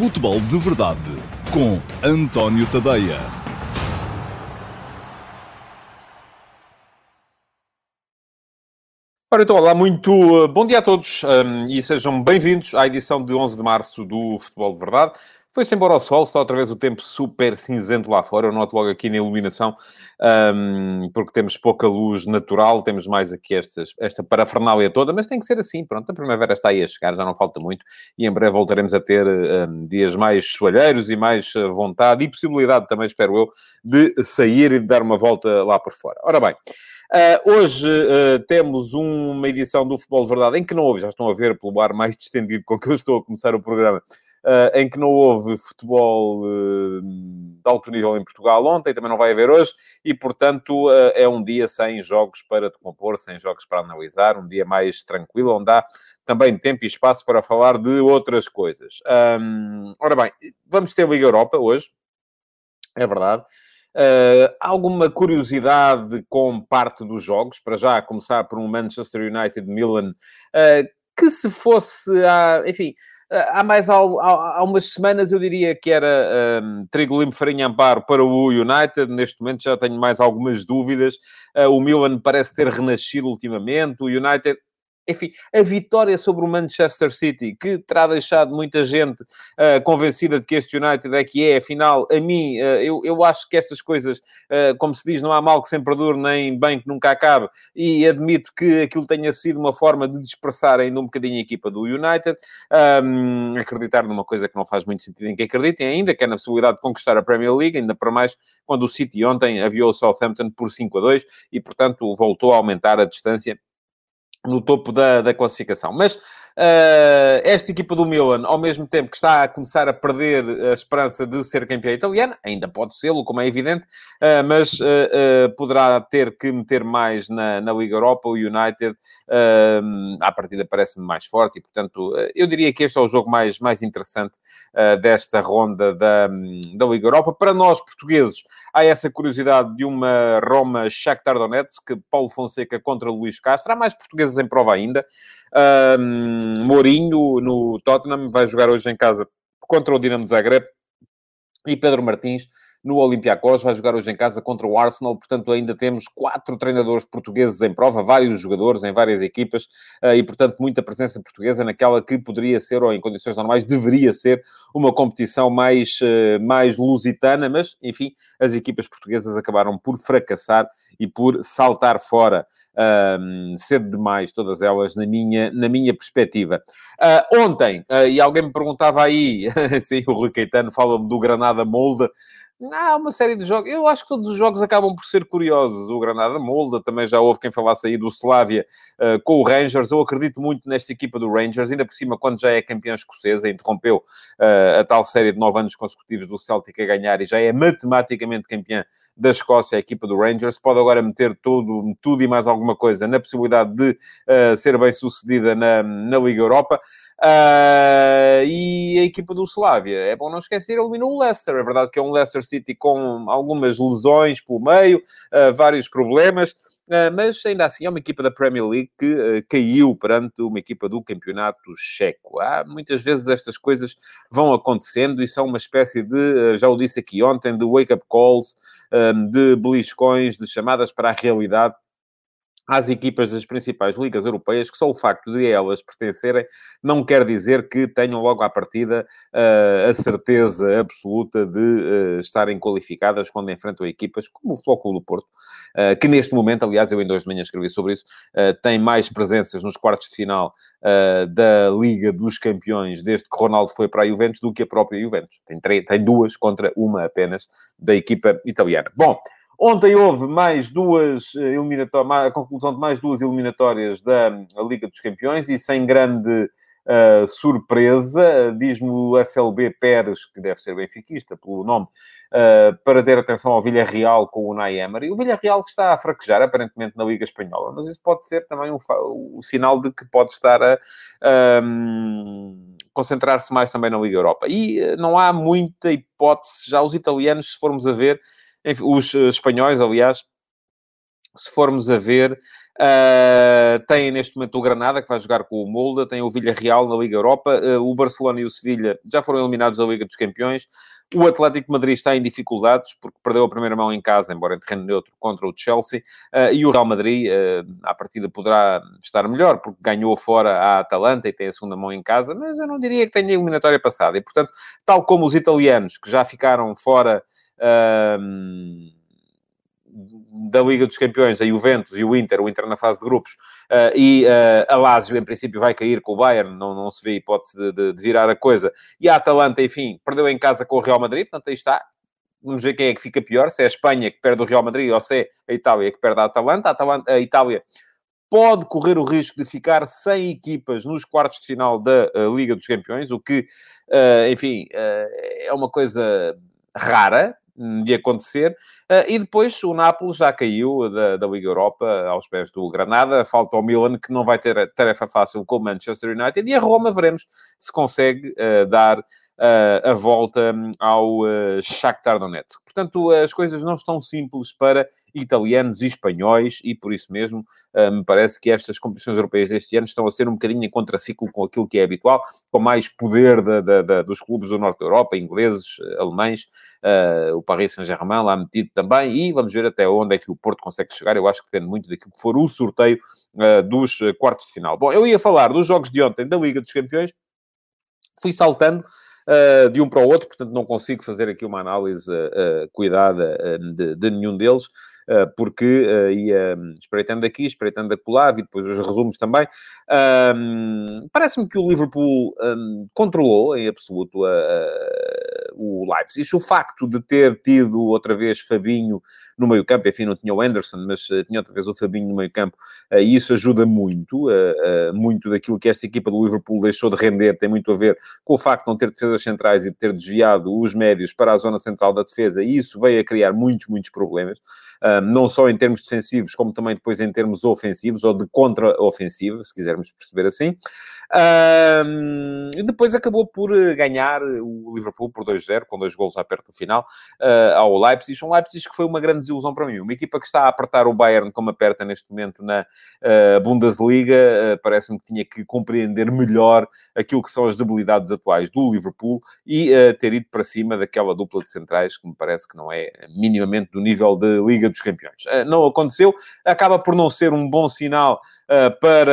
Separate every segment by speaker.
Speaker 1: Futebol de Verdade com António Tadeia.
Speaker 2: Ora, então, olá, muito uh, bom dia a todos um, e sejam bem-vindos à edição de 11 de março do Futebol de Verdade. Foi-se embora ao sol, está outra vez o tempo super cinzento lá fora. Eu noto logo aqui na iluminação, um, porque temos pouca luz natural, temos mais aqui estas, esta parafernália toda, mas tem que ser assim. Pronto, a primavera está aí a chegar, já não falta muito, e em breve voltaremos a ter um, dias mais soalheiros e mais uh, vontade e possibilidade também, espero eu, de sair e de dar uma volta lá por fora. Ora bem. Uh, hoje uh, temos uma edição do Futebol de Verdade em que não houve, já estão a ver pelo ar mais distendido com que eu estou a começar o programa, uh, em que não houve futebol de alto nível em Portugal ontem, também não vai haver hoje, e portanto é um dia sem jogos para decompor, sem jogos para analisar, um dia mais tranquilo, onde há também tempo e espaço para falar de outras coisas. Um, ora bem, vamos ter Liga Europa hoje, é verdade. Uh, alguma curiosidade com parte dos jogos, para já a começar por um Manchester United Milan, uh, que se fosse, há, enfim, há mais há, há, umas semanas eu diria que era um, trigo limpo, farinha amparo para o United, neste momento já tenho mais algumas dúvidas, uh, o Milan parece ter renascido ultimamente, o United enfim, a vitória sobre o Manchester City, que terá deixado muita gente uh, convencida de que este United é que é, afinal, a mim, uh, eu, eu acho que estas coisas, uh, como se diz, não há mal que sempre dure, nem bem que nunca acabe, e admito que aquilo tenha sido uma forma de dispersar ainda um bocadinho a equipa do United, um, acreditar numa coisa que não faz muito sentido em que acreditem ainda, que é na possibilidade de conquistar a Premier League, ainda para mais quando o City ontem aviou o Southampton por 5 a 2 e, portanto, voltou a aumentar a distância no topo da, da classificação. Mas uh, esta equipa do Milan, ao mesmo tempo que está a começar a perder a esperança de ser campeã italiana, ainda pode ser, como é evidente, uh, mas uh, poderá ter que meter mais na, na Liga Europa. O United, à partida, parece-me mais forte e, portanto, eu diria que este é o jogo mais, mais interessante desta ronda da, da Liga Europa. Para nós, portugueses, há essa curiosidade de uma Roma-Shakhtar Donetsk, Paulo Fonseca contra Luís Castro. Há mais portugueses em prova ainda. Um, Mourinho, no Tottenham, vai jogar hoje em casa contra o Dinamo Zagreb. E Pedro Martins no Olympiacos, vai jogar hoje em casa contra o Arsenal, portanto ainda temos quatro treinadores portugueses em prova, vários jogadores em várias equipas, eh, e portanto muita presença portuguesa naquela que poderia ser, ou em condições normais, deveria ser uma competição mais, eh, mais lusitana, mas enfim, as equipas portuguesas acabaram por fracassar e por saltar fora um, cedo demais, todas elas, na minha, na minha perspectiva. Uh, ontem, uh, e alguém me perguntava aí, sim, o Rui Caetano fala-me do Granada Molda, Há uma série de jogos. Eu acho que todos os jogos acabam por ser curiosos. O Granada Molda, também já houve quem falasse aí do Slavia uh, com o Rangers. Eu acredito muito nesta equipa do Rangers, ainda por cima, quando já é campeão escocesa, interrompeu uh, a tal série de nove anos consecutivos do Celtic a ganhar e já é matematicamente campeã da Escócia, a equipa do Rangers. Pode agora meter tudo, tudo e mais alguma coisa na possibilidade de uh, ser bem sucedida na, na Liga Europa. E a equipa do Slavia, é bom não esquecer, eliminou o Leicester. É verdade que é um Leicester City com algumas lesões pelo meio, uh, vários problemas, uh, mas ainda assim é uma equipa da Premier League que caiu perante uma equipa do campeonato checo. Há muitas vezes estas coisas vão acontecendo e são uma espécie de, já o disse aqui ontem, de wake-up calls, de beliscões, de chamadas para a realidade às equipas das principais ligas europeias, que só o facto de elas pertencerem não quer dizer que tenham logo à partida uh, a certeza absoluta de uh, estarem qualificadas quando enfrentam equipas como o Futebol Clube do Porto, uh, que neste momento, aliás, eu em dois de manhã escrevi sobre isso, tem mais presenças nos quartos de final da Liga dos Campeões desde que Ronaldo foi para a Juventus do que a própria Juventus. Tem, três, tem duas contra uma apenas da equipa italiana. Bom, Ontem houve mais duas eh, eliminatórias, a conclusão de mais duas eliminatórias da Liga dos Campeões e sem grande uh, surpresa, diz-me o SLB Pérez, que deve ser benfiquista pelo nome, uh, para ter atenção ao Villarreal com o Unai Emery. O Villarreal que está a fraquejar, aparentemente, na Liga Espanhola, mas isso pode ser também um sinal de que pode estar a... Um, concentrar-se mais também na Liga Europa. E não há muita hipótese, já os italianos, se formos a ver, enfim, os eh, espanhóis, aliás, se formos a ver, uh, tem neste momento o Granada, que vai jogar com o Molda, tem o Villarreal na Liga Europa, uh, o Barcelona e o Sevilha já foram eliminados da Liga dos Campeões, o Atlético de Madrid está em dificuldades, porque perdeu a primeira mão em casa, embora em terreno neutro, contra o Chelsea, uh, e o Real Madrid, uh, à partida, poderá estar melhor, porque ganhou fora a Atalanta e tem a segunda mão em casa, mas eu não diria que tenha eliminatória passada. E, portanto, tal como os italianos, que já ficaram fora... Uh, da Liga dos Campeões, a Juventus e o Inter, o Inter na fase de grupos, uh, e uh, a Lazio, em princípio, vai cair com o Bayern, não, não se vê hipótese de, de, de, virar a coisa. E a Atalanta, enfim, perdeu em casa com o Real Madrid, portanto, aí está. Vamos ver quem é que fica pior, se é a Espanha que perde o Real Madrid ou se é a Itália que perde a Atalanta. A, Atalanta, a Itália pode correr o risco de ficar sem equipas nos quartos de final da uh, Liga dos Campeões, o que, enfim, é uma coisa rara, de acontecer. Uh, e depois o Nápoles já caiu da, da Liga Europa aos pés do Granada. Falta o Milan, que não vai ter tarefa fácil com o Manchester United. E a Roma, veremos se consegue uh, dar a volta hum, ao uh, Shakhtar Donetsk. Portanto, as coisas não estão simples para italianos e espanhóis e, por isso mesmo, uh, me parece que estas competições europeias deste ano estão a ser um bocadinho em contraciclo com aquilo que é habitual, com mais poder da, da, da, dos clubes do Norte da Europa, ingleses, alemães, uh, o Paris Saint-Germain lá metido também, e vamos ver até onde é que o Porto consegue chegar. Eu acho que depende muito daquilo que for o sorteio dos quartos de final. Bom, eu ia falar dos jogos de ontem da Liga dos Campeões, fui saltando uh, de um para o outro, portanto não consigo fazer aqui uma análise uh, cuidada de, de, nenhum deles, porque ia espreitando aqui, espreitando acolá, e depois os resumos também. Parece-me que o Liverpool um, controlou em absoluto a, a, o Leipzig. O facto de ter tido outra vez Fabinho no meio-campo, enfim, não tinha o Anderson, mas tinha outra vez o Fabinho no meio-campo, uh, e isso ajuda muito. Muito daquilo que esta equipa do Liverpool deixou de render tem muito a ver com o facto de não ter defesas centrais e de ter desviado os médios para a zona central da defesa, e isso veio a criar muitos, muitos problemas, não só em termos defensivos, como também depois em termos ofensivos, ou de contra-ofensiva, se quisermos perceber assim. E depois acabou por ganhar o Liverpool por 2-0, com dois gols à perto do final, ao Leipzig. Um Leipzig que foi uma grande desilusão para mim. Uma equipa que está a apertar o Bayern como aperta neste momento na uh, Bundesliga, uh, parece-me que tinha que compreender melhor aquilo que são as debilidades atuais do Liverpool e uh, ter ido para cima daquela dupla de centrais que me parece que não é minimamente do nível de Liga dos Campeões. não aconteceu, acaba por não ser um bom sinal para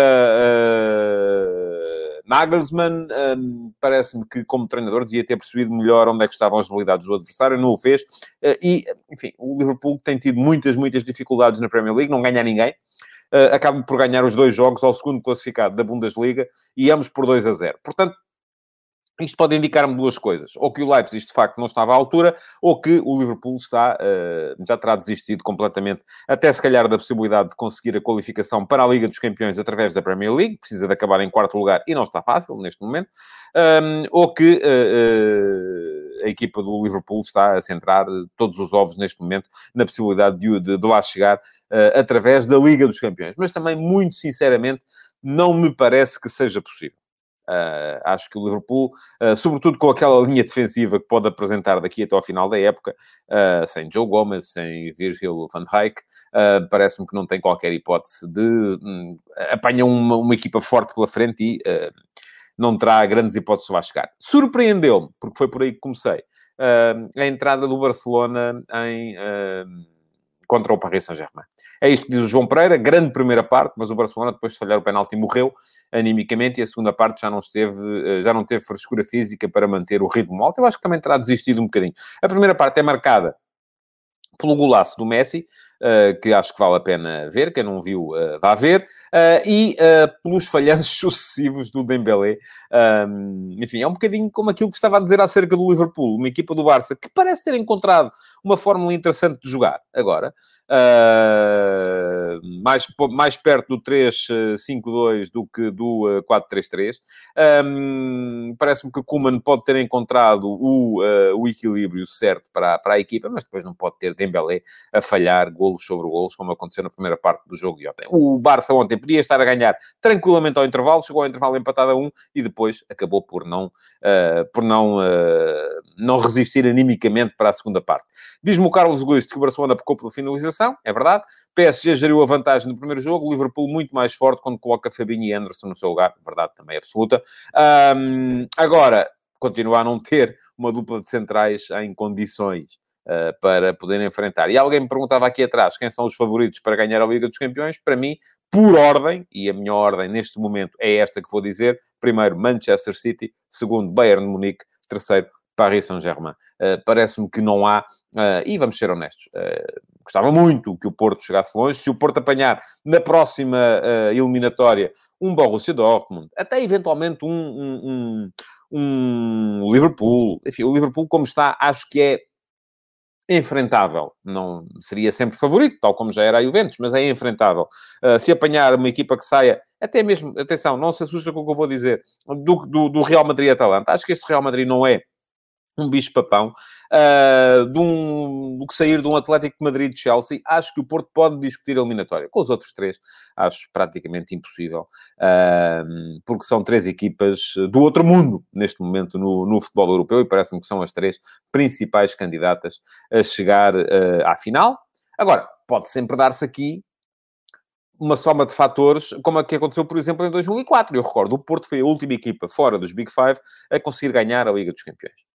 Speaker 2: Nagelsmann um, parece-me que, como treinador, devia ter percebido melhor onde é que estavam as debilidades do adversário, não o fez. Uh, e, enfim, o Liverpool tem tido muitas, muitas dificuldades na Premier League, não ganha ninguém. Uh, acaba por ganhar os dois jogos ao segundo classificado da Bundesliga e ambos por 2 a 0. Portanto, isto pode indicar-me duas coisas. Ou que o Leipzig, de facto, não estava à altura, ou que o Liverpool está, uh, já terá desistido completamente, até se calhar da possibilidade de conseguir a qualificação para a Liga dos Campeões através da Premier League, precisa de acabar em quarto lugar e não está fácil neste momento, um, ou que uh, uh, a equipa do Liverpool está a centrar todos os ovos neste momento na possibilidade de, de, de lá chegar através da Liga dos Campeões. Mas também, muito sinceramente, não me parece que seja possível. Uh, acho que o Liverpool, uh, sobretudo com aquela linha defensiva que pode apresentar daqui até ao final da época, uh, sem Joe Gomez, sem Virgil van Dijk, parece-me que não tem qualquer hipótese de um, apanhar uma, uma, equipa forte pela frente e não terá grandes hipóteses de chegar. Surpreendeu-me, porque foi por aí que comecei, a entrada do Barcelona em contra o Paris Saint-Germain. É isto que diz o João Pereira, grande primeira parte, mas o Barcelona, depois de falhar o penalti, morreu animicamente e a segunda parte já não esteve, eh, já não teve frescura física para manter o ritmo alto. Eu acho que também terá desistido um bocadinho. A primeira parte é marcada pelo golaço do Messi, que acho que vale a pena ver, quem não viu, uh, vá ver, uh, e pelos falhanços sucessivos do Dembélé. Um, enfim, é um bocadinho como aquilo que estava a dizer acerca do Liverpool, uma equipa do Barça que parece ter encontrado uma fórmula interessante de jogar agora. Uh, mais, mais perto do 3-5-2 do que do uh, 4-3-3. Um, Parece-me que Kuman pode ter encontrado o, uh, o equilíbrio certo para, para a equipa, mas depois não pode ter Dembélé a falhar gol golos sobre golos, como aconteceu na primeira parte do jogo de ontem. O Barça ontem podia estar a ganhar tranquilamente ao intervalo, chegou ao intervalo empatado a um e depois acabou por não, uh, por não, uh, não resistir animicamente para a segunda parte. Diz-me o Carlos Gusto que o Barcelona pecou pela finalização, é verdade. PSG geriu a vantagem no primeiro jogo, Liverpool muito mais forte quando coloca Fabinho e Anderson no seu lugar, verdade também absoluta. Um, agora, continua a não ter uma dupla de centrais em condições para poder enfrentar. E alguém me perguntava aqui atrás quem são os favoritos para ganhar a Liga dos Campeões. Para mim, por ordem, e a minha ordem neste momento é esta que vou dizer: primeiro, Manchester City, segundo, Bayern de Munique, terceiro, Paris Saint-Germain. Uh, Parece-me que não há, uh, e vamos ser honestos, uh, gostava muito que o Porto chegasse longe. Se o Porto apanhar na próxima eliminatória um Borussia Dortmund, até eventualmente um, um, um, um Liverpool, enfim, o Liverpool como está, acho que é enfrentável. Não seria sempre favorito, tal como já era a Juventus, mas é enfrentável. Uh, se apanhar uma equipa que saia, até mesmo, atenção, não se assusta com o que eu vou dizer, do, do, do Real Madrid-Atalanta. Acho que este Real Madrid não é um bicho-papão, uh, de um, do que sair de um Atlético de Madrid de Chelsea, acho que o Porto pode discutir a eliminatória. Com os outros três, acho praticamente impossível, uh, porque são três equipas do outro mundo, neste momento, no, no futebol europeu, e parece-me que são as três principais candidatas a chegar uh, à final. Agora, pode sempre dar-se aqui uma soma de fatores, como a que aconteceu, por exemplo, em 2004. Eu recordo, o Porto foi a última equipa fora dos Big Five a conseguir ganhar a Liga dos Campeões.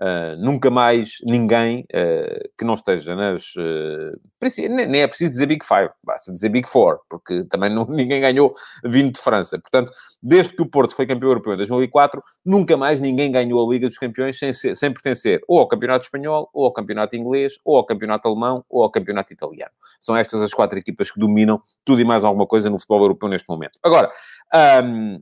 Speaker 2: Uh, nunca mais ninguém uh, que não esteja nas. Uh, nem é preciso dizer Big Five, basta dizer Big Four, porque também não, ninguém ganhou vindo de França. Portanto, desde que o Porto foi campeão europeu em 2004, nunca mais ninguém ganhou a Liga dos Campeões sem, ser, sem pertencer ou ao Campeonato Espanhol, ou ao Campeonato Inglês, ou ao Campeonato Alemão, ou ao Campeonato Italiano. São estas as quatro equipas que dominam tudo e mais alguma coisa no futebol europeu neste momento. Agora, um,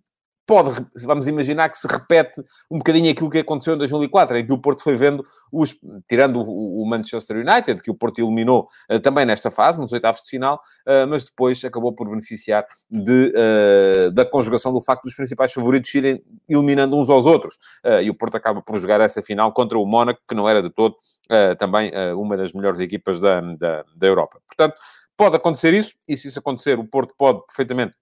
Speaker 2: pode, vamos imaginar que se repete um bocadinho aquilo que aconteceu em 2004, em que o Porto foi vendo, os, tirando o, Manchester United, que o Porto eliminou uh, também nesta fase, nos oitavos de final, uh, mas depois acabou por beneficiar de, uh, da conjugação do facto dos principais favoritos irem eliminando uns aos outros. e o Porto acaba por jogar essa final contra o Mónaco, que não era de todo também uma das melhores equipas da, da, da Europa. Portanto, pode acontecer isso, e se isso acontecer, o Porto pode perfeitamente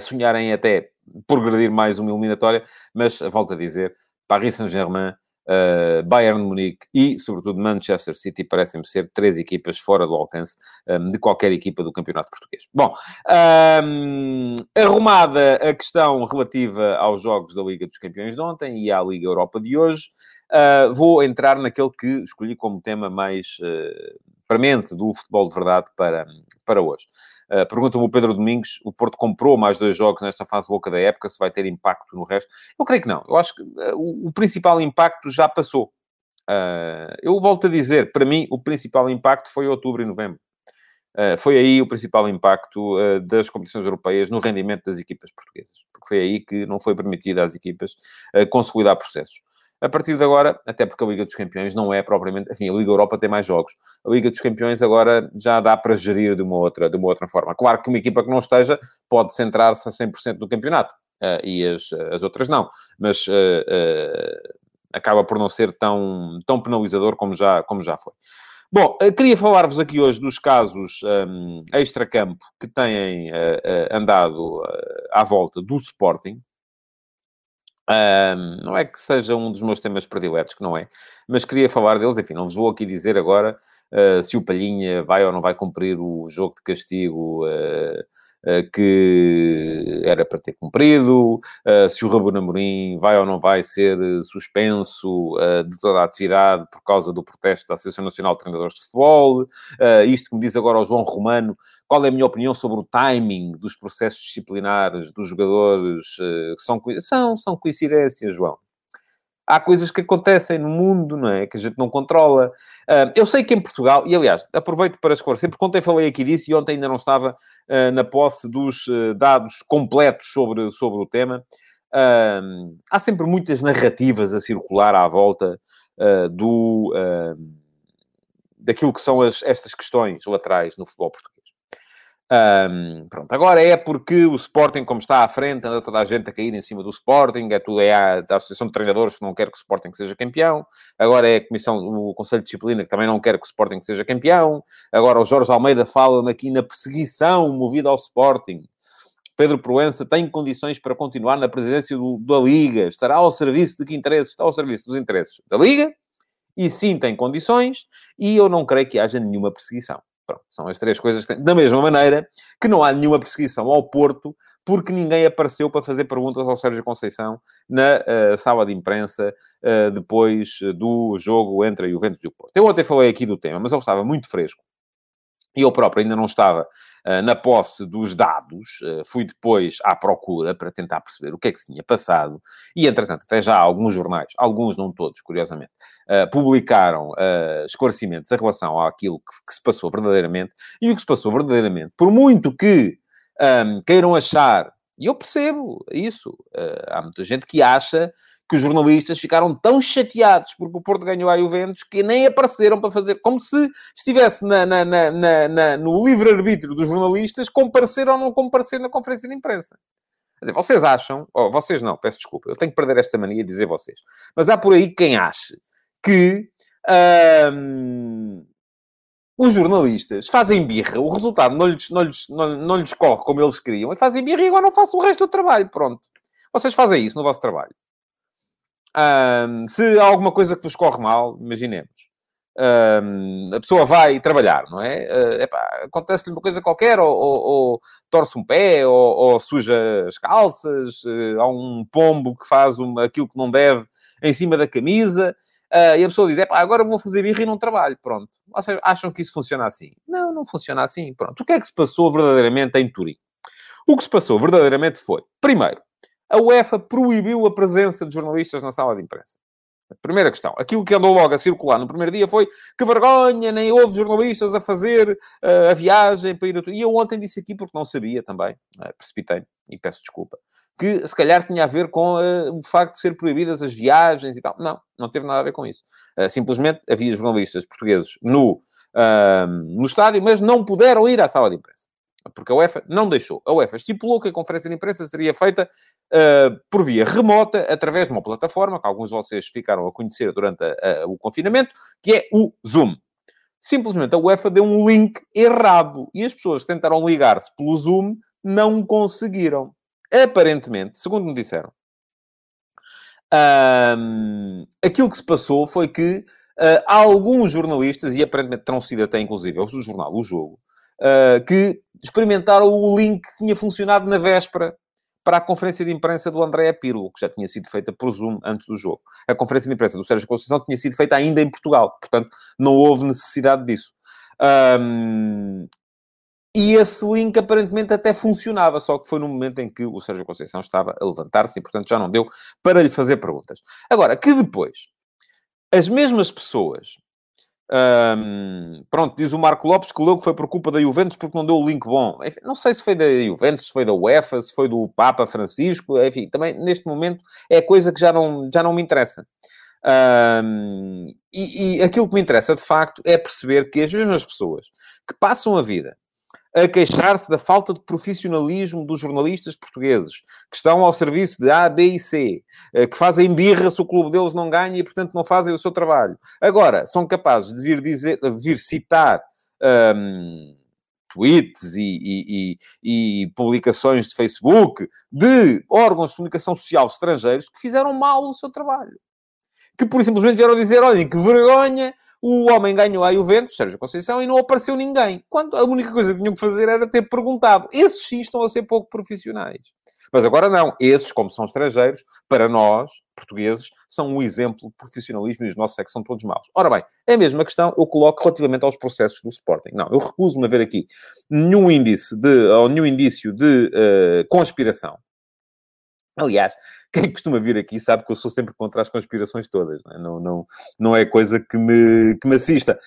Speaker 2: sonharem até progredir mais uma eliminatória, mas, volto a dizer, Paris Saint-Germain, uh, Bayern Munique e, sobretudo, Manchester City parecem-me ser três equipas fora do alcance um, ehm, de qualquer equipa do campeonato português. Bom, um, ehm, arrumada a questão relativa aos jogos da Liga dos Campeões de ontem e à Liga Europa de hoje, uh, vou entrar naquele que escolhi como tema mais uh, premente do futebol de verdade para, para hoje. Uh, Pergunta-me o Pedro Domingos, o Porto comprou mais dois jogos nesta fase louca da época, se vai ter impacto no resto? Eu creio que não. Eu acho que uh, o, o, principal impacto já passou. Uh, eu volto a dizer, para mim, o principal impacto foi outubro e novembro. foi aí o principal impacto das competições europeias no rendimento das equipas portuguesas. Porque foi aí que não foi permitido às equipas consolidar processos. A partir de agora, até porque a Liga dos Campeões não é propriamente. Enfim, a Liga Europa tem mais jogos. A Liga dos Campeões agora já dá para gerir de uma outra, de uma outra forma. Claro que uma equipa que não esteja pode centrar-se a 100% no campeonato uh, e as, as outras não. Mas uh, uh, acaba por não ser tão, tão penalizador como já, como já foi. Bom, queria falar-vos aqui hoje dos casos um, extra-campo que têm andado à volta do Sporting. Um, não é que seja um dos meus temas prediletos, que não é, mas queria falar deles. Enfim, não vos vou aqui dizer agora uh, se o Palhinha vai ou não vai cumprir o jogo de castigo uh, que era para ter cumprido, se o Rabona Amorim vai ou não vai ser suspenso de toda a atividade por causa do protesto da Associação Nacional de Treinadores de Futebol. isto que me diz agora o João Romano, qual é a minha opinião sobre o timing dos processos disciplinares dos jogadores? que são, são, são coincidências, João há coisas que acontecem no mundo, não é? Que a gente não controla. Uh, eu sei que em Portugal, e aliás, aproveito para esclarecer, porque ontem falei aqui disso e ontem ainda não estava uh, na posse dos uh, dados completos sobre, sobre o tema. há sempre muitas narrativas a circular à volta do, daquilo que são as, estas questões laterais no futebol português. Um, pronto, agora é porque o Sporting, como está à frente, anda toda a gente a cair em cima do Sporting, é tudo é a, a Associação de Treinadores que não quer que o Sporting seja campeão, agora é a Comissão, o Conselho de Disciplina que também não quer que o Sporting seja campeão, agora o Jorge Almeida fala aqui na perseguição movida ao Sporting. Pedro Proença tem condições para continuar na presidência do, da Liga, estará ao serviço de que interesses? Está ao serviço dos interesses da Liga, e sim tem condições, e eu não creio que haja nenhuma perseguição. Pronto, são as três coisas que. Da mesma maneira que não há nenhuma perseguição ao Porto, porque ninguém apareceu para fazer perguntas ao Sérgio Conceição na uh, sala de imprensa uh, depois do jogo entre a Juventus e o Porto. Eu ontem falei aqui do tema, mas ele estava muito fresco. E eu próprio ainda não estava na posse dos dados, uh, fui depois à procura para tentar perceber o que é que se tinha passado, e entretanto, até já alguns jornais, alguns, não todos, curiosamente, uh, publicaram esclarecimentos em relação àquilo que, se passou verdadeiramente, e o que se passou verdadeiramente, por muito que um, queiram achar, e eu percebo isso, há muita gente que acha que os jornalistas ficaram tão chateados porque o Porto ganhou a Juventus que nem apareceram para fazer, como se estivesse na, na, na, na no livre-arbítrio dos jornalistas comparecer ou não comparecer na conferência de imprensa. Quer dizer, vocês acham, ou vocês não, peço desculpa, eu tenho que perder esta mania de dizer vocês, mas há por aí quem ache que hum, os jornalistas fazem birra, o resultado não lhes, não, lhes, não, não lhes corre como eles queriam, e fazem birra e agora não faço o resto do trabalho, pronto. Vocês fazem isso no vosso trabalho. Um, se há alguma coisa que vos corre mal, imaginemos. Um, a pessoa vai trabalhar, não é? Uh, Acontece-lhe uma coisa qualquer, ou, ou, ou torce um pé, ou, ou, suja as calças, uh, há um pombo que faz uma, aquilo que não deve em cima da camisa, uh, e a pessoa diz, agora vou fazer birra e não trabalho, pronto. Seja, acham que isso funciona assim? Não, não funciona assim, pronto. O que é que se passou verdadeiramente em Turim? O que se passou verdadeiramente foi, primeiro, a UEFA proibiu a presença de jornalistas na sala de imprensa. Primeira questão. Aquilo que andou logo a circular no primeiro dia foi que vergonha, nem houve jornalistas a fazer uh, a viagem para ir a... E eu ontem disse aqui, porque não sabia também, uh, precipitei e peço desculpa, que se calhar tinha a ver com uh, o facto de ser proibidas as viagens e tal. Não, não teve nada a ver com isso. Uh, simplesmente havia jornalistas portugueses no, no estádio, mas não puderam ir à sala de imprensa porque a UEFA não deixou. A UEFA estipulou que a conferência de imprensa seria feita uh, por via remota, através de uma plataforma que alguns de vocês ficaram a conhecer durante a, a, o confinamento, que é o Zoom. Simplesmente a UEFA deu um link errado e as pessoas que tentaram ligar-se pelo Zoom não conseguiram. Aparentemente, segundo me disseram, um, aquilo que se passou foi que uh, alguns jornalistas, e aparentemente terão sido até inclusive os do jornal O Jogo, uh, que experimentaram o link que tinha funcionado na véspera para a conferência de imprensa do André Pirlo, que já tinha sido feita por Zoom antes do jogo. A conferência de imprensa do Sérgio Conceição tinha sido feita ainda em Portugal, portanto, não houve necessidade disso. Um, e esse link aparentemente até funcionava, só que foi no momento em que o Sérgio Conceição estava a levantar-se e, portanto, já não deu para lhe fazer perguntas. Agora, que depois as mesmas pessoas um, pronto, diz o Marco Lopes que logo foi por culpa da Juventus porque não deu o link bom. Enfim, não sei se foi da Juventus, se foi da UEFA, se foi do Papa Francisco. Enfim, também neste momento é coisa que já não, já não me interessa. Um, e, e aquilo que me interessa de facto é perceber que as mesmas pessoas que passam a vida a queixar-se da falta de profissionalismo dos jornalistas portugueses, que estão ao serviço de A, B e C, eh, que fazem birra se o clube deles não ganha e, portanto, não fazem o seu trabalho. Agora, são capazes de vir, dizer, de vir citar um, tweets e, e, e, e, publicações de Facebook de órgãos de comunicação social estrangeiros que fizeram mal o seu trabalho. Que, por simplesmente, vieram dizer, olhem, que vergonha o homem ganhou a Juventus, Sérgio Conceição, e não apareceu ninguém. Quando a única coisa que tinham que fazer era ter perguntado. Esses sim estão a ser pouco profissionais. Mas agora não. Esses, como são estrangeiros, para nós, portugueses, são um exemplo de profissionalismo e os nossos é que são todos maus. Ora bem, é a mesma questão eu coloco relativamente aos processos do Sporting. Não, eu recuso-me a ver aqui nenhum índice de, ou nenhum indício de uh, conspiração. Aliás, quem costuma vir aqui sabe que eu sou sempre contra as conspirações todas, não é, não, não, não é coisa que me, que me assista.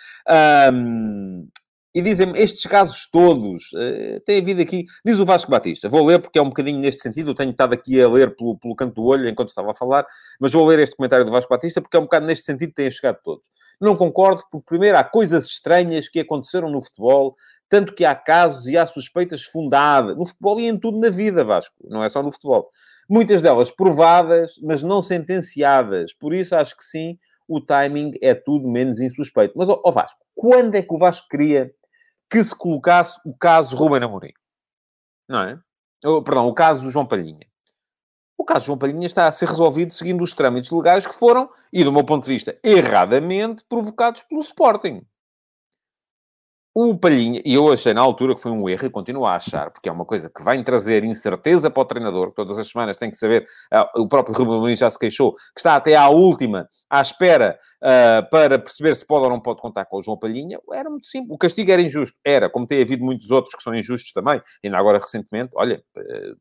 Speaker 2: Um, e dizem-me, estes casos todos, uh, havido aqui, diz o Vasco Batista, vou ler porque é um bocadinho neste sentido, eu tenho estado aqui a ler pelo, pelo canto do olho enquanto estava a falar, mas vou ler este comentário do Vasco Batista porque é um bocado neste sentido que têm chegado todos. Não concordo, porque primeiro há coisas estranhas que aconteceram no futebol Tanto que há casos e há suspeitas fundadas no futebol e em tudo na vida, Vasco. Não é só no futebol. Muitas delas provadas, mas não sentenciadas. Por isso, acho que sim, o timing é tudo menos insuspeito. Mas, ó Vasco, quando é que o Vasco queria que se colocasse o caso Ruben Amorim? Não é? perdão, o caso João Palhinha. O caso João Palhinha está a ser resolvido seguindo os trâmites legais que foram, e do meu ponto de vista, erradamente provocados pelo Sporting. O Palhinha, e eu achei na altura que foi um erro e continuo a achar, porque é uma coisa que vai trazer incerteza para o treinador, que todas as semanas tem que saber, uh, o próprio Ruben Amorim já se queixou, que está até à última, à espera, uh, para perceber se pode ou não pode contar com o João Palhinha, era muito simples. O castigo era injusto, era, como tem havido muitos outros que são injustos também, ainda agora recentemente, olha, uh,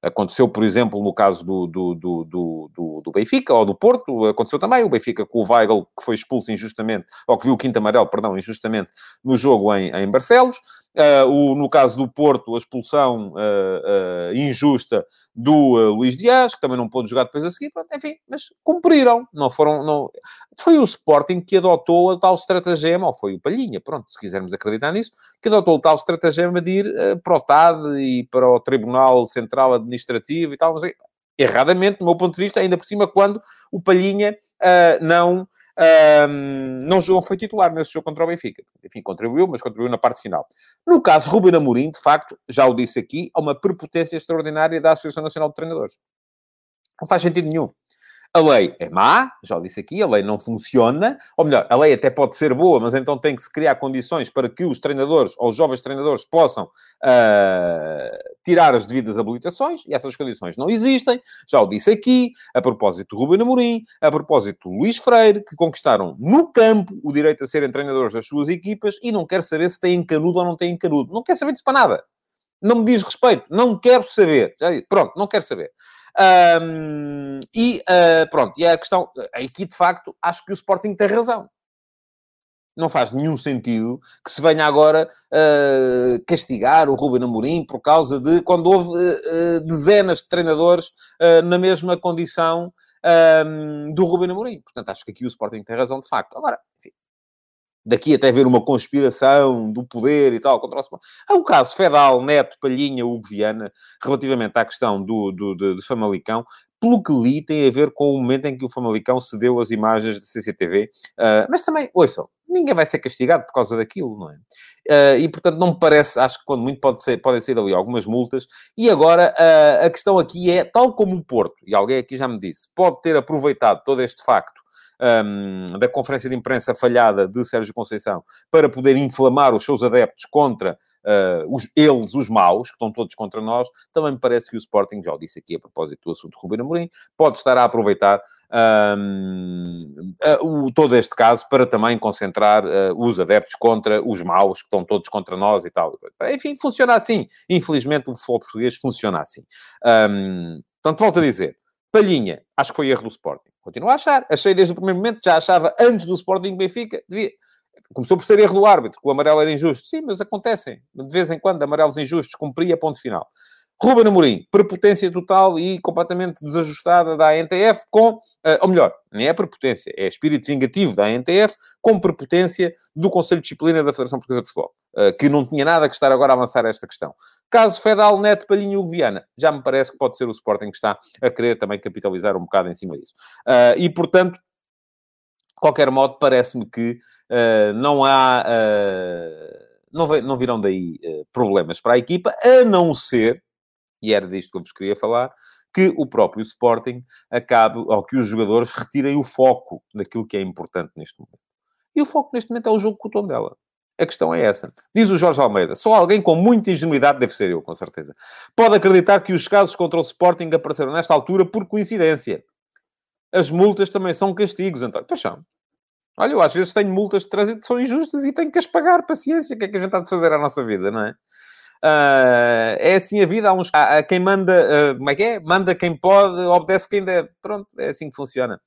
Speaker 2: Aconteceu, por exemplo, no caso do, do, do, do, do Benfica ou do Porto, aconteceu também o Benfica com o Weigl, que foi expulso injustamente, ou que viu o quinto amarelo, perdão, injustamente, no jogo em, em Barcelos. Uh, o, no caso do Porto, a expulsão uh, uh, injusta do Luís Dias, que também não pôde jogar depois a seguir. Pronto, enfim, mas cumpriram. Não foram... Não... Foi o Sporting que adotou a tal estratagema, ou foi o Palhinha, pronto, se quisermos acreditar nisso, que adotou a tal estratagema de ir para o TAD e para o Tribunal Central Administrativo e tal, mas erradamente, do meu ponto de vista, ainda por cima, quando o Palhinha não não jogou, foi titular nesse jogo contra o Benfica. Enfim, contribuiu, mas contribuiu na parte final. No caso, Ruben Amorim, de facto, já o disse aqui, há uma prepotência extraordinária da Associação Nacional de Treinadores. Não faz sentido nenhum. A lei é má, já disse aqui, a lei não funciona, ou melhor, a lei até pode ser boa, mas então tem que se criar condições para que os treinadores ou os jovens treinadores possam uh, tirar as devidas habilitações, e essas condições não existem, já o disse aqui, a propósito do Ruben Amorim, a propósito do Luís Freire, que conquistaram no campo o direito a serem treinadores das suas equipas e não quer saber se têm canudo ou não têm canudo. Não quer saber disso para nada. Não me diz respeito. Não quero saber. Pronto, não quero saber. Um, e uh, pronto, e a questão, aqui de facto, acho que o Sporting tem razão. Não faz nenhum sentido que se venha agora uh, castigar o Ruben Amorim por causa de quando houve uh, dezenas de treinadores na mesma condição um, do Ruben Amorim. Portanto, acho que aqui o Sporting tem razão de facto. Agora, enfim, daqui até ver uma conspiração do poder e tal contra o Sporting. Há o caso Fedal, Neto, Palhinha, Hugo Viana, relativamente à questão do, do, do, do Famalicão, pelo que li, tem a ver com o momento em que o Famalicão cedeu as imagens de CCTV. Uh, ah, mas também, ouçam, ninguém vai ser castigado por causa daquilo, não é? Uh, e, portanto, não me parece, acho que quando muito pode ser, podem ser ali algumas multas. E agora, uh, a questão aqui é, tal como o Porto, e alguém aqui já me disse, pode ter aproveitado todo este facto um, da conferência de imprensa falhada de Sérgio Conceição para poder inflamar os seus adeptos contra uh, os, eles, os maus, que estão todos contra nós, também me parece que o Sporting, já o disse aqui a propósito do assunto de Ruben Amorim, pode estar a aproveitar um, o, todo este caso para também concentrar uh, os adeptos contra os maus, que estão todos contra nós e tal. Enfim, funciona assim. Infelizmente, o futebol português funciona assim. Um, portanto, volto a dizer, Palhinha, acho que foi erro do Sporting. Continuo a achar. Achei desde o primeiro momento, já achava antes do Sporting Benfica. Devia... Começou por ser erro do árbitro, que o amarelo era injusto. Sim, mas acontecem. De vez em quando, amarelos injustos. Cumpria ponto final. Ruben Amorim, prepotência total e completamente desajustada da ANTF com, uh, ou melhor, nem é prepotência, é espírito vingativo da ANTF com prepotência do Conselho de Disciplina da Federação Portuguesa de Futebol, uh, que não tinha nada que estar agora a avançar esta questão. Caso Fedal, Neto, Palhinha e Hugo Viana, já me parece que pode ser o Sporting que está a querer também capitalizar um bocado em cima disso. Uh, e, portanto, de qualquer modo, parece-me que não há... não virão daí problemas para a equipa, a não ser e era disto que eu vos queria falar, que o próprio Sporting acabe, ou que os jogadores retirem o foco daquilo que é importante neste momento. E o foco neste momento é o jogo com o tom dela. A questão é essa. Diz o Jorge Almeida, só alguém com muita ingenuidade deve ser eu, com certeza. Pode acreditar que os casos contra o Sporting apareceram nesta altura por coincidência. As multas também são castigos, António. Pois são. Olha, eu às vezes tenho multas de trânsito que são injustas e tenho que as pagar. Paciência, o que é que a gente está de fazer à nossa vida, não é? Uh, é assim a vida, há uns. Há, quem manda, uh, como é que é? Manda quem pode, obedece quem deve. Pronto, é assim que funciona.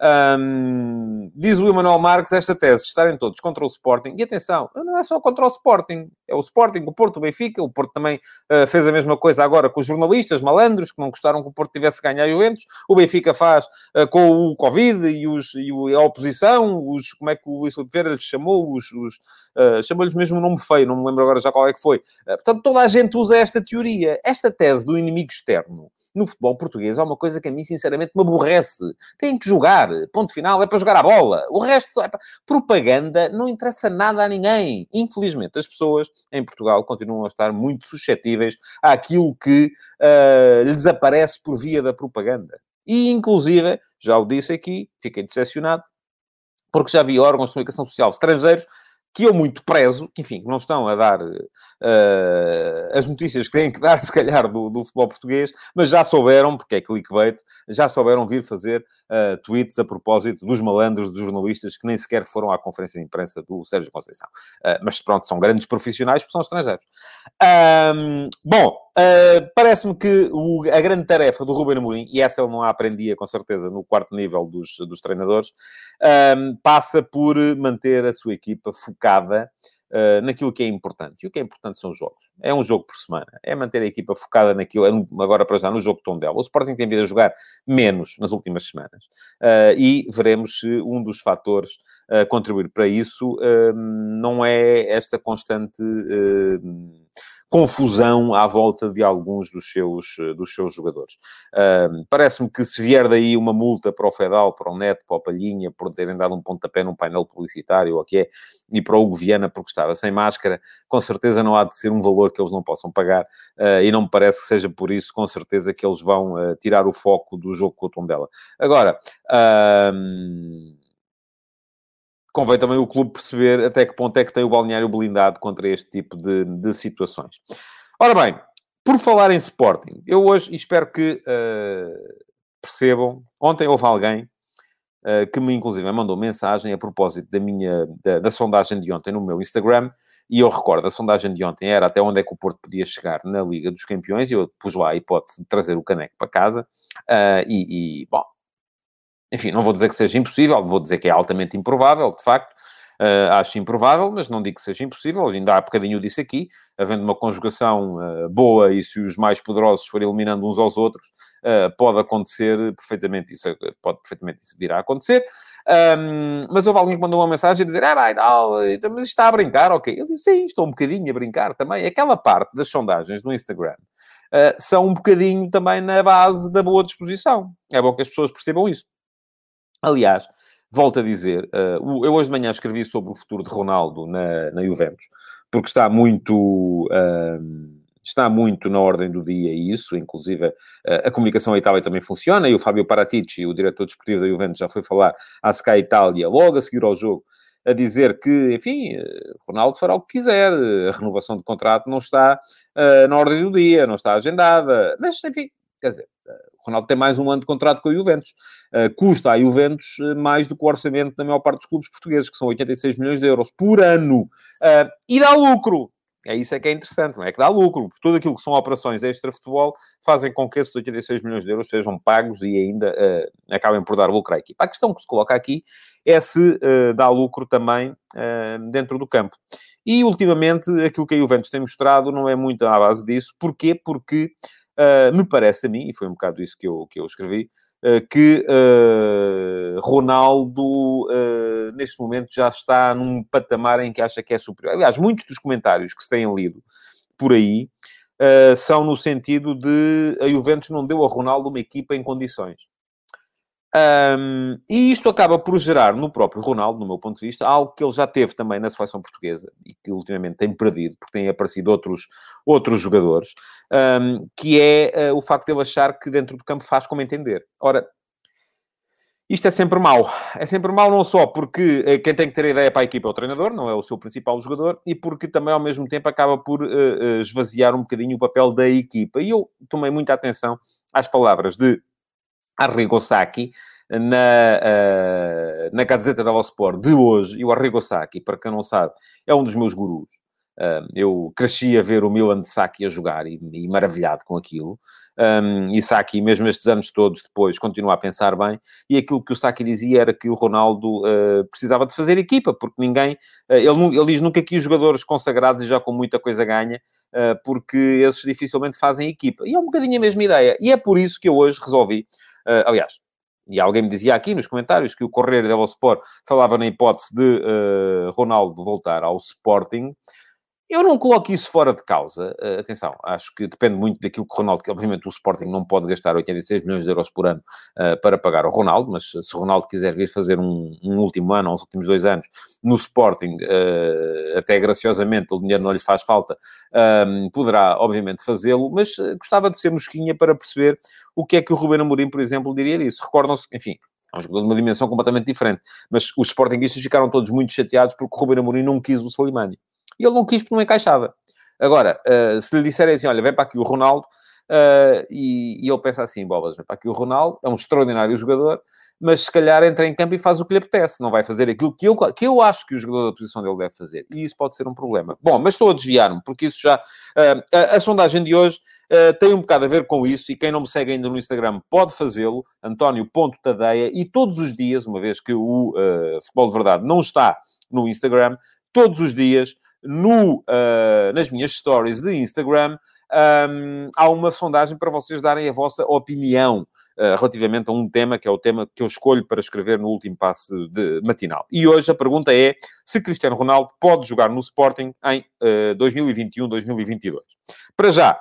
Speaker 2: Um, diz o Emanuel Marques esta tese de estarem todos contra o Sporting. E atenção, não é só contra o Sporting. É o Sporting, o Porto, o Benfica. O Porto também uh, fez a mesma coisa agora com os jornalistas malandros que não gostaram que o Porto tivesse ganho a Juventus. O Benfica faz uh, com o Covid e, os, e a oposição. Os, como é que o Luís Oliveira lhes chamou? Os, os uh, Chamou-lhes mesmo um nome feio. Não me lembro agora já qual é que foi. portanto, toda a gente usa esta teoria. Esta tese do inimigo externo no futebol português é uma coisa que a mim, sinceramente, me aborrece. Tem que jogar, ponto final, é para jogar a bola. O resto, é para... propaganda, não interessa nada a ninguém. Infelizmente, as pessoas em Portugal continuam a estar muito suscetíveis àquilo que uh, lhes aparece por via da propaganda. E, inclusive, já o disse aqui, fiquei decepcionado, porque já vi órgãos de comunicação social estrangeiros que eu muito prezo, que enfim, não estão a dar uh, as notícias que têm que dar, se calhar, do, do, futebol português, mas já souberam, porque é clickbait, já souberam vir fazer uh, tweets a propósito dos malandros dos jornalistas que nem sequer foram à conferência de imprensa do Sérgio Conceição. Uh, mas pronto, são grandes profissionais porque são estrangeiros. Um, bom, parece-me que o, a grande tarefa do Ruben Amorim, e essa ele não a aprendia com certeza no quarto nível dos, dos treinadores, um, passa por manter a sua equipa focada focada uh, naquilo que é importante. E o que é importante são os jogos. É um jogo por semana. É manter a equipa focada naquilo, é agora para já, no jogo de Tondela. O Sporting tem vindo a jogar menos nas últimas semanas. Uh, e veremos se um dos fatores a contribuir para isso uh, não é esta constante confusão à volta de alguns dos seus, dos seus jogadores. Uh, Parece-me que se vier daí uma multa para o Fedal, para o Neto, para o Palhinha, por terem dado um pontapé num painel publicitário, ou o que é, e para o Hugo Viana porque estava sem máscara, com certeza não há de ser um valor que eles não possam pagar, uh, e não me parece que seja por isso, com certeza, que eles vão uh, tirar o foco do jogo com o Tondela. Agora, uh, convém também o clube perceber até que ponto é que tem o balneário blindado contra este tipo de, de situações. Ora bem, por falar em Sporting, eu hoje espero que uh, percebam. Ontem houve alguém uh, que me, inclusive, mandou mensagem a propósito da minha da, da, sondagem de ontem no meu Instagram. E eu recordo, a sondagem de ontem era até onde é que o Porto podia chegar na Liga dos Campeões. E eu pus lá a hipótese de trazer o caneco para casa. Uh, e, e, bom, enfim, não vou dizer que seja impossível, vou dizer que é altamente improvável, de facto. Uh, acho improvável, mas não digo que seja impossível. Ainda há bocadinho disse aqui, havendo uma conjugação uh, boa e se os mais poderosos forem eliminando uns aos outros, uh, pode acontecer perfeitamente isso, pode perfeitamente isso vir a acontecer. Um, mas houve alguém que mandou uma mensagem a dizer, ah, vai, não, mas está a brincar, ok. Eu disse, sim, estou um bocadinho a brincar também. Aquela parte das sondagens do Instagram são um bocadinho também na base da boa disposição. É bom que as pessoas percebam isso. Aliás, volto a dizer, uh, eu hoje de manhã escrevi sobre o futuro de Ronaldo na, na Juventus, porque está muito... Uh, está muito na ordem do dia isso, inclusive uh, a comunicação à Itália também funciona, e o Fábio Paratici, o diretor desportivo da Juventus, já foi falar à Sky Itália logo a seguir ao jogo, a dizer que, enfim, Ronaldo fará o que quiser, a renovação de contrato não está uh, na ordem do dia, não está agendada, mas, enfim, quer dizer, o Ronaldo tem mais um ano de contrato com a Juventus. Uh, custa a Juventus eh, mais do que o orçamento da maior parte dos clubes portugueses, que são 86 milhões de euros por ano. Uh, e dá lucro. É isso é que é interessante, não é? Que dá lucro. Por tudo aquilo que são operações extra-futebol fazem com que esses 86 milhões de euros sejam pagos e ainda uh, acabem por dar lucro à equipa. A questão que se coloca aqui é se dá lucro também dentro do campo. E, ultimamente, aquilo que a Juventus tem mostrado não é muito à base disso. Porquê? Porque Uh, me parece a mim, e foi um bocado isso que eu, que eu escrevi, uh, que uh, Ronaldo, neste momento, já está num patamar em que acha que é superior. Aliás, muitos dos comentários que se têm lido por aí são no sentido de a Juventus não deu a Ronaldo uma equipa em condições. Um, e isto acaba por gerar no próprio Ronaldo, no meu ponto de vista, algo que ele já teve também na seleção portuguesa e que ultimamente tem perdido, porque têm aparecido outros, outros jogadores, um, que é uh, o facto de ele achar que dentro do campo faz como entender. Ora, isto é sempre mau. É sempre mau não só porque uh, quem tem que ter a ideia para a equipa é o treinador, não é o seu principal jogador, e porque também ao mesmo tempo acaba por uh, esvaziar um bocadinho o papel da equipa. E eu tomei muita atenção às palavras de Arrigo Sacchi na, uh, na Gazeta dello Sport de hoje, e o Arrigo Sacchi, para quem não sabe, é um dos meus gurus. eu cresci a ver o Milan de Saki a jogar e, e maravilhado com aquilo. Um, e Saki, mesmo estes anos todos depois, continua a pensar bem. E aquilo que o Saki dizia era que o Ronaldo uh, precisava de fazer equipa, porque ninguém... Uh, ele, ele diz nunca que os jogadores consagrados e já com muita coisa ganha, uh, porque esses dificilmente fazem equipa. E é um bocadinho a mesma ideia. E é por isso que eu hoje resolvi... aliás, e alguém me dizia aqui nos comentários que o Correio dello Sport falava na hipótese de Ronaldo voltar ao Sporting. Eu não coloco isso fora de causa. Uh, atenção, acho que depende muito daquilo que o Ronaldo... Que, obviamente, o Sporting não pode gastar 86 milhões de euros por ano uh, para pagar o Ronaldo, mas se o Ronaldo quiser vir fazer um, um último ano, ou uns últimos dois anos, no Sporting, uh, até graciosamente, o dinheiro não lhe faz falta, ehm, poderá, obviamente, fazê-lo, mas gostava de ser mosquinha para perceber o que é que o Ruben Amorim, por exemplo, diria disso. Recordam-se, enfim, é um jogador de uma dimensão completamente diferente. Mas os Sportingistas ficaram todos muito chateados porque o Ruben Amorim não quis o Slimani. E ele não quis porque não encaixava. Agora, uh, se lhe disserem assim, olha, vem para aqui o Ronaldo, uh, e, e, ele pensa assim, bolas, vem para aqui o Ronaldo, é um extraordinário jogador, mas se calhar entra em campo e faz o que lhe apetece, não vai fazer aquilo que eu, que eu acho que o jogador da posição dele deve fazer. E isso pode ser um problema. Bom, mas estou a desviar-me, porque isso já... Uh, a, a, sondagem de hoje Uh, tem um bocado a ver com isso, e quem não me segue ainda no Instagram pode fazê-lo, António.tadeia, e todos os dias, uma vez que o uh, Futebol de Verdade não está no Instagram, todos os dias no, uh, nas minhas stories de Instagram, um, há uma sondagem para vocês darem a vossa opinião uh, relativamente a um tema, que é o tema que eu escolho para escrever no último passe de matinal. E hoje a pergunta é se Cristiano Ronaldo pode jogar no Sporting em uh, 2021-2022. Para já,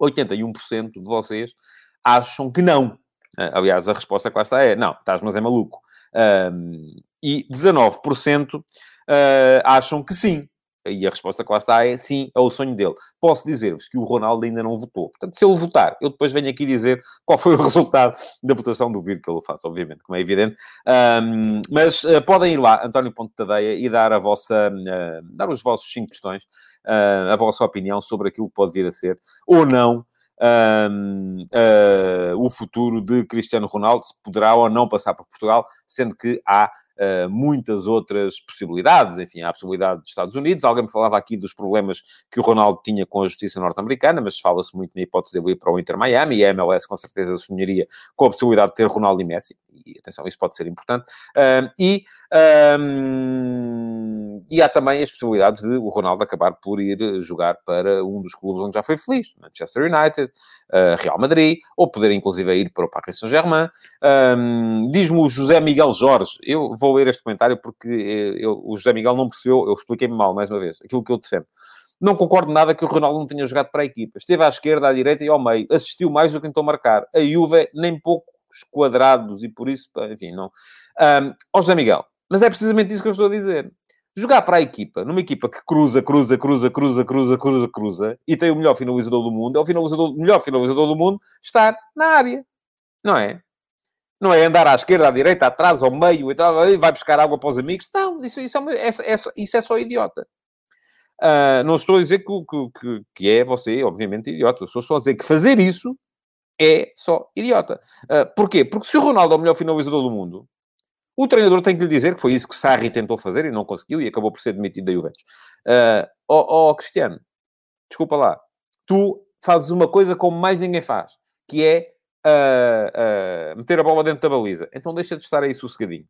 Speaker 2: 81% de vocês acham que não. Uh, aliás, a resposta que está é não, estás, mas é maluco. Um, e 19% uh, acham que sim. E a resposta que lá está é sim, é o sonho dele. Posso dizer-vos que o Ronaldo ainda não votou. Portanto, se ele votar, eu depois venho aqui dizer qual foi o resultado da votação. Duvido que ele faça, obviamente, como é evidente. Um, mas uh, podem ir lá, António Ponte Tadeia, e dar a vossa, uh, dar os vossos cinco questões, uh, a vossa opinião sobre aquilo que pode vir a ser, ou não, um, o futuro de Cristiano Ronaldo, se poderá ou não passar para Portugal, sendo que há uh, muitas outras possibilidades. Enfim, há a possibilidade dos Estados Unidos. Alguém me falava aqui dos problemas que o Ronaldo tinha com a justiça norte-americana, mas fala-se muito na hipótese de ele ir para o Inter Miami e a MLS com certeza sonharia com a possibilidade de ter Ronaldo e Messi. E atenção, isso pode ser importante. Uh, e, um, e há também as possibilidades de o Ronaldo acabar por ir jogar para um dos clubes onde já foi feliz, Manchester United, uh, Real Madrid, ou poder inclusive ir para o Paris Saint-Germain. Um, Diz-me o José Miguel Jorge, eu vou ler este comentário porque eh, eu, o José Miguel não percebeu, eu expliquei-me mal, mais uma vez, aquilo que eu defendo. Não concordo nada que o Ronaldo não tenha jogado para a equipa. Esteve à esquerda, à direita e ao meio. Assistiu mais do que tentou marcar. A Juve nem poucos quadrados e por isso, enfim, não. Um, ó José Miguel, mas é precisamente isso que eu estou a dizer. Jogar para a equipa, numa equipa que cruza, cruza, cruza, cruza, cruza, cruza, cruza, e tem o melhor finalizador do mundo, é o finalizador, melhor finalizador do mundo estar na área. Não é? Não é andar à esquerda, à direita, atrás, ao meio e tal, vai buscar água para os amigos. Não, isso, isso, é, é, é, isso é só idiota. Uh, não estou a dizer que, que, que, é você, obviamente, idiota. Estou só a dizer que fazer isso é só idiota. Uh, porquê? Porque se o Ronaldo é o melhor finalizador do mundo, o treinador tem que lhe dizer que foi isso que Sarri tentou fazer e não conseguiu e acabou por ser demitido da Juventus. Uh, ó, oh, Cristiano, desculpa lá. Tu fazes uma coisa como mais ninguém faz, que é a, meter a bola dentro da baliza. Então deixa de estar aí sossegadinho.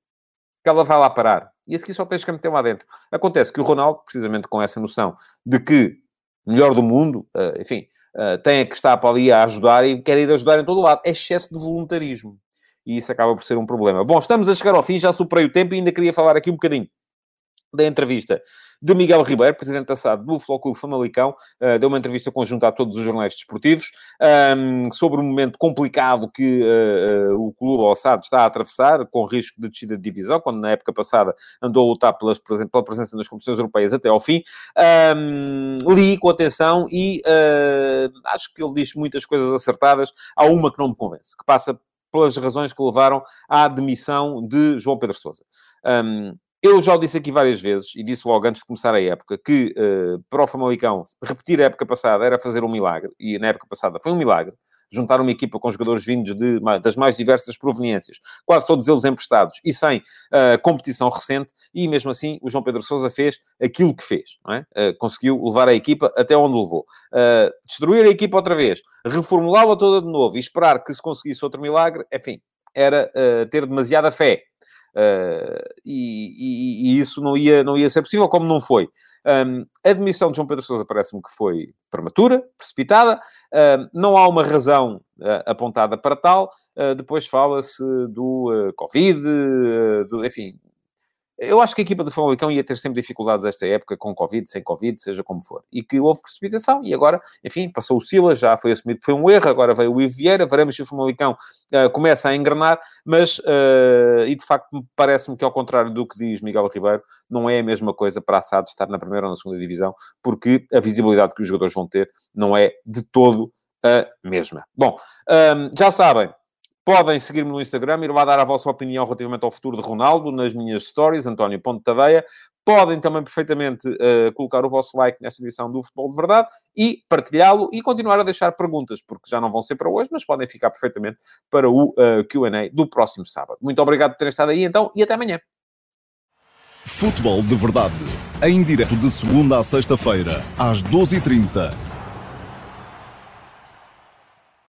Speaker 2: Que ela vai lá parar. E a seguir só tens que meter lá dentro. Acontece que o Ronaldo, precisamente com essa noção de que melhor do mundo, uh, enfim, uh, tem que estar para ali a ajudar e quer ir ajudar em todo lado. É excesso de voluntarismo. E isso acaba por ser um problema. Bom, estamos a chegar ao fim, já superei o tempo e ainda queria falar aqui um bocadinho da entrevista de Miguel Ribeiro, presidente da SAD do Futebol Clube Famalicão, uh, deu uma entrevista conjunta a todos os jornais desportivos um, sobre o momento complicado que uh, o clube, o SAD, está a atravessar, com risco de descida de divisão, quando na época passada andou a lutar pelas, pela presença nas competições europeias até ao fim. Um, li com atenção e acho que ele diz muitas coisas acertadas. Há uma que não me convence, que passa pelas razões que levaram à demissão de João Pedro Sousa. Um, eu já o disse aqui várias vezes, e disse logo antes de começar a época, que uh, para o Famalicão repetir a época passada era fazer um milagre, e na época passada foi um milagre. Juntar uma equipa com jogadores vindos de, das mais diversas proveniências, quase todos eles emprestados e sem uh, competição recente, e mesmo assim o João Pedro Sousa fez aquilo que fez, é? uh, conseguiu levar a equipa até onde levou. Uh, destruir a equipa outra vez, reformulá-la toda de novo e esperar que se conseguisse outro milagre, enfim, era ter demasiada fé. Uh, e, e, isso não ia, não ia ser possível, como não foi. Um, a admissão de João Pedro Sousa parece-me que foi prematura, precipitada, uh, não há uma razão uh, apontada para tal. Uh, depois fala-se do Covid, do, enfim, eu acho que a equipa de Famalicão ia ter sempre dificuldades esta época, com Covid, sem Covid, seja como for. E que houve precipitação e agora, enfim, passou o Silas, já foi assumido que foi um erro, agora veio o Ivo Vieira, veremos se o Famalicão uh, começa a engrenar, mas, uh, e de facto, parece-me que ao contrário do que diz Miguel Ribeiro, não é a mesma coisa para Assado estar na primeira ou na segunda divisão, porque a visibilidade que os jogadores vão ter não é de todo a mesma. Bom, um, ehm, já sabem, Podem seguir-me no Instagram, ir lá dar a vossa opinião relativamente ao futuro de Ronaldo, nas minhas stories, António Ponte Tadeia. Podem também perfeitamente uh, colocar o vosso like nesta edição do Futebol de Verdade e partilhá-lo e continuar a deixar perguntas, porque já não vão ser para hoje, mas podem ficar perfeitamente para o uh, eh, QA do próximo sábado. Muito obrigado por terem estado aí então e até amanhã.
Speaker 1: Futebol de Verdade, em direto de segunda a sexta-feira, às 12h30